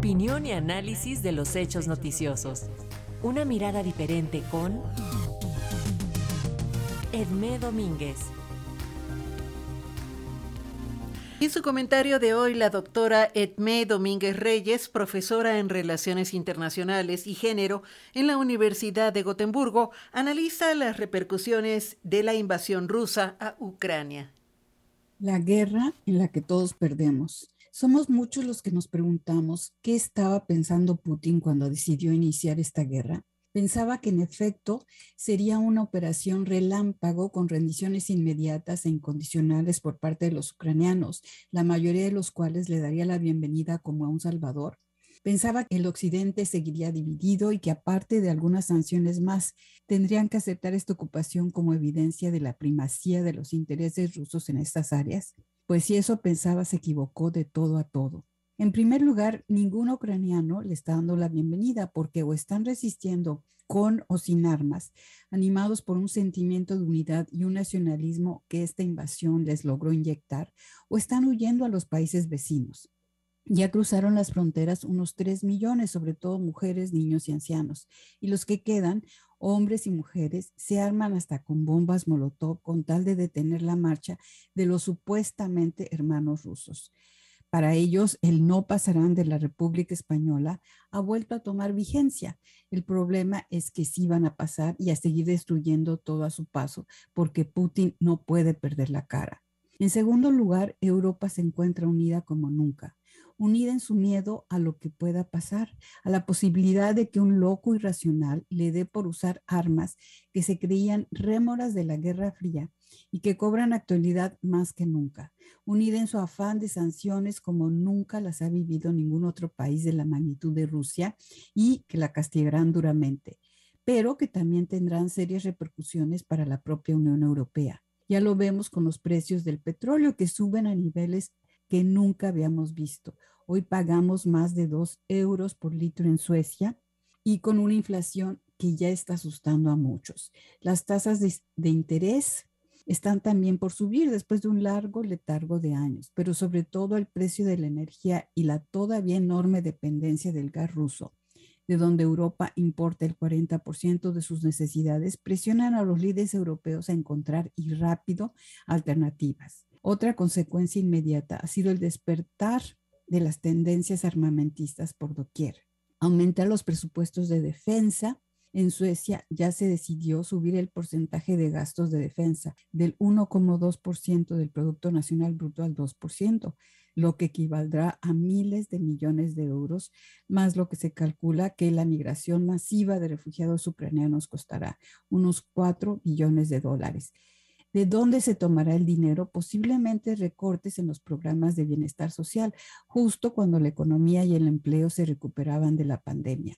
Opinión y análisis de los hechos noticiosos. Una mirada diferente con Edmé Domínguez. En su comentario de hoy, la doctora Edmé Domínguez Reyes, profesora en Relaciones Internacionales y Género en la Universidad de Gotemburgo, analiza las repercusiones de la invasión rusa a Ucrania. La guerra en la que todos perdemos. Somos muchos los que nos preguntamos qué estaba pensando Putin cuando decidió iniciar esta guerra. Pensaba que en efecto sería una operación relámpago con rendiciones inmediatas e incondicionales por parte de los ucranianos, la mayoría de los cuales le daría la bienvenida como a un salvador. Pensaba que el occidente seguiría dividido y que aparte de algunas sanciones más, tendrían que aceptar esta ocupación como evidencia de la primacía de los intereses rusos en estas áreas. Pues si eso pensaba, se equivocó de todo a todo. En primer lugar, ningún ucraniano le está dando la bienvenida porque o están resistiendo con o sin armas, animados por un sentimiento de unidad y un nacionalismo que esta invasión les logró inyectar, o están huyendo a los países vecinos. Ya cruzaron las fronteras unos 3 millones, sobre todo mujeres, niños y ancianos, y los que quedan, hombres y mujeres, se arman hasta con bombas Molotov con tal de detener la marcha de los supuestamente hermanos rusos. Para ellos, el no pasarán de la República Española ha vuelto a tomar vigencia. El problema es que sí van a pasar y a seguir destruyendo todo a su paso, porque Putin no puede perder la cara. En segundo lugar, Europa se encuentra unida como nunca unida en su miedo a lo que pueda pasar, a la posibilidad de que un loco irracional le dé por usar armas que se creían rémoras de la Guerra Fría y que cobran actualidad más que nunca, unida en su afán de sanciones como nunca las ha vivido ningún otro país de la magnitud de Rusia y que la castigarán duramente, pero que también tendrán serias repercusiones para la propia Unión Europea. Ya lo vemos con los precios del petróleo que suben a niveles que nunca habíamos visto. Hoy pagamos más de dos euros por litro en Suecia y con una inflación que ya está asustando a muchos. Las tasas de, de, interés están también por subir después de un largo letargo de años, pero sobre todo el precio de la energía y la todavía enorme dependencia del gas ruso, de donde Europa importa el 40% de sus necesidades, presionan a los líderes europeos a encontrar y rápido alternativas. Otra consecuencia inmediata ha sido el despertar de las tendencias armamentistas por doquier. Aumentar los presupuestos de defensa. En Suecia ya se decidió subir el porcentaje de gastos de defensa del 1,2% del Producto Nacional Bruto al 2%, lo que equivaldrá a miles de millones de euros, más lo que se calcula que la migración masiva de refugiados ucranianos costará unos 4 billones de dólares. ¿De dónde se tomará el dinero? Posiblemente recortes en los programas de bienestar social, justo cuando la economía y el empleo se recuperaban de la pandemia.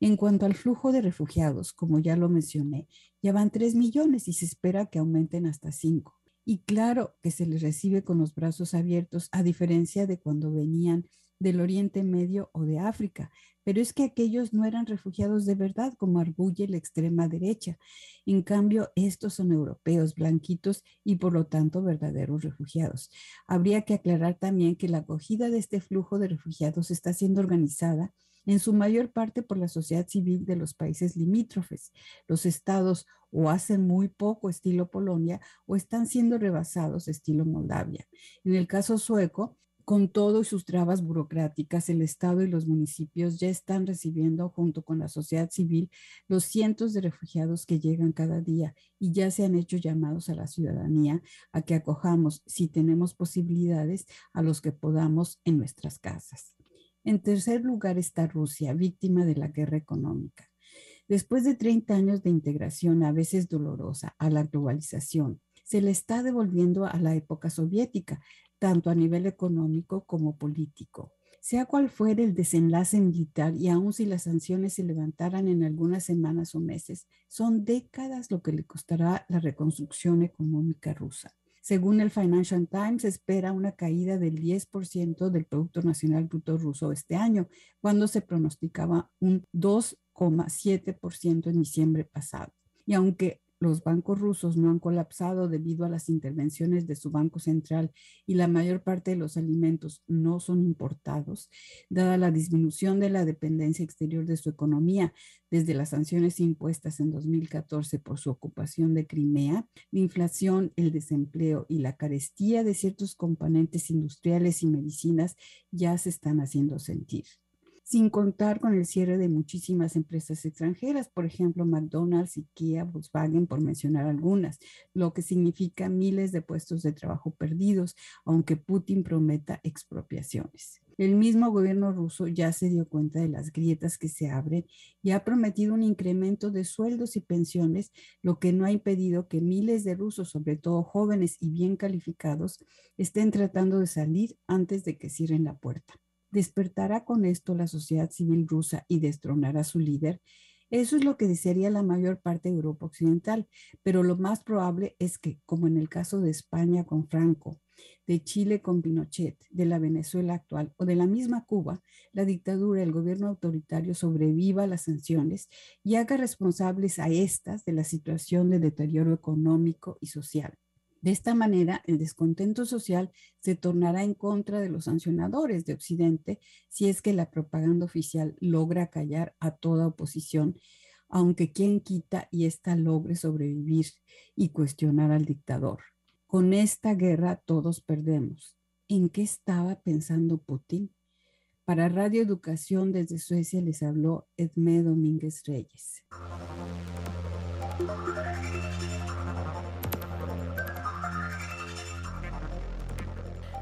En cuanto al flujo de refugiados, como ya lo mencioné, ya van 3 millones y se espera que aumenten hasta 5. Y claro que se les recibe con los brazos abiertos, a diferencia de cuando venían del Oriente Medio o de África, pero es que aquellos no eran refugiados de verdad, como arguye la extrema derecha. En cambio, estos son europeos, blanquitos y por lo tanto verdaderos refugiados. Habría que aclarar también que la acogida de este flujo de refugiados está siendo organizada en su mayor parte por la sociedad civil de los países limítrofes. Los estados o hacen muy poco estilo Polonia o están siendo rebasados estilo Moldavia. En el caso sueco, con todo y sus trabas burocráticas, el Estado y los municipios ya están recibiendo junto con la sociedad civil los cientos de refugiados que llegan cada día y ya se han hecho llamados a la ciudadanía a que acojamos, si tenemos posibilidades, a los que podamos en nuestras casas. En tercer lugar está Rusia, víctima de la guerra económica. Después de 30 años de integración, a veces dolorosa, a la globalización, se le está devolviendo a la época soviética, tanto a nivel económico como político. Sea cual fuera el desenlace militar y aun si las sanciones se levantaran en algunas semanas o meses, son décadas lo que le costará la reconstrucción económica rusa. Según el Financial Times, espera una caída del 10% del Producto Nacional Bruto ruso este año, cuando se pronosticaba un 2,7% en diciembre pasado. Y aunque los bancos rusos no han colapsado debido a las intervenciones de su banco central y la mayor parte de los alimentos no son importados, dada la disminución de la dependencia exterior de su economía desde las sanciones impuestas en 2014 por su ocupación de Crimea, la inflación, el desempleo y la carestía de ciertos componentes industriales y medicinas ya se están haciendo sentir sin contar con el cierre de muchísimas empresas extranjeras, por ejemplo, McDonald's, IKEA, Volkswagen, por mencionar algunas, lo que significa miles de puestos de trabajo perdidos, aunque Putin prometa expropiaciones. El mismo gobierno ruso ya se dio cuenta de las grietas que se abren y ha prometido un incremento de sueldos y pensiones, lo que no ha impedido que miles de rusos, sobre todo jóvenes y bien calificados, estén tratando de salir antes de que cierren la puerta despertará con esto la sociedad civil rusa y destronará a su líder. Eso es lo que desearía la mayor parte de Europa Occidental, pero lo más probable es que, como en el caso de España con Franco, de Chile con Pinochet, de la Venezuela actual o de la misma Cuba, la dictadura, el gobierno autoritario sobreviva a las sanciones y haga responsables a estas de la situación de deterioro económico y social. De esta manera, el descontento social se tornará en contra de los sancionadores de Occidente si es que la propaganda oficial logra callar a toda oposición, aunque quien quita y ésta logre sobrevivir y cuestionar al dictador. Con esta guerra todos perdemos. ¿En qué estaba pensando Putin? Para Radio Educación desde Suecia les habló Edmé Domínguez Reyes.